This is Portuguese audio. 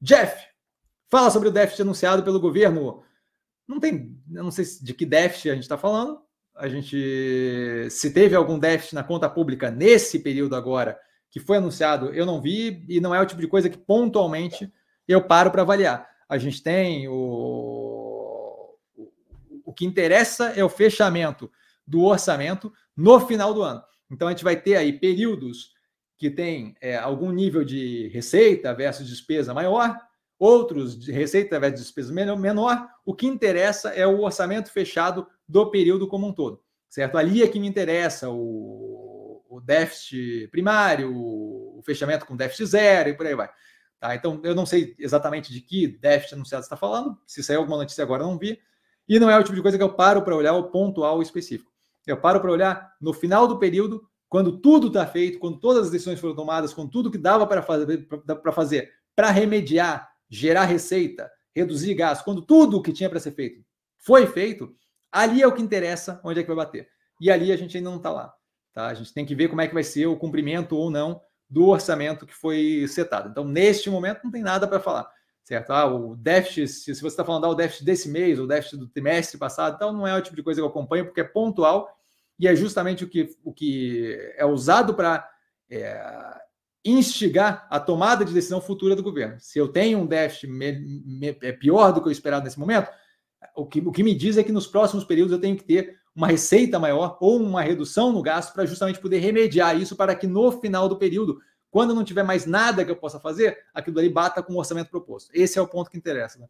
Jeff, fala sobre o déficit anunciado pelo governo. Não tem, eu não sei de que déficit a gente está falando. A gente, se teve algum déficit na conta pública nesse período agora que foi anunciado, eu não vi e não é o tipo de coisa que pontualmente eu paro para avaliar. A gente tem o, o que interessa é o fechamento do orçamento no final do ano. Então a gente vai ter aí períodos que tem é, algum nível de receita versus despesa maior, outros de receita versus despesa menor. O que interessa é o orçamento fechado do período como um todo, certo? Ali é que me interessa o, o déficit primário, o fechamento com déficit zero e por aí vai. Tá? Então, eu não sei exatamente de que déficit anunciado está falando. Se saiu alguma notícia agora, eu não vi. E não é o tipo de coisa que eu paro para olhar o pontual específico. Eu paro para olhar no final do período, quando tudo está feito, quando todas as decisões foram tomadas, com tudo que dava para fazer para fazer, para remediar, gerar receita, reduzir gastos, quando tudo o que tinha para ser feito foi feito, ali é o que interessa onde é que vai bater. E ali a gente ainda não está lá. Tá? A gente tem que ver como é que vai ser o cumprimento ou não do orçamento que foi setado. Então, neste momento, não tem nada para falar, certo? Ah, o déficit, se você está falando ah, o déficit desse mês, o déficit do trimestre passado, então não é o tipo de coisa que eu acompanho, porque é pontual e é justamente o que, o que é usado para é, instigar a tomada de decisão futura do governo. Se eu tenho um déficit me, me, é pior do que eu esperado nesse momento, o que, o que me diz é que nos próximos períodos eu tenho que ter uma receita maior ou uma redução no gasto para justamente poder remediar isso para que no final do período, quando não tiver mais nada que eu possa fazer, aquilo ali bata com o orçamento proposto. Esse é o ponto que interessa. Né?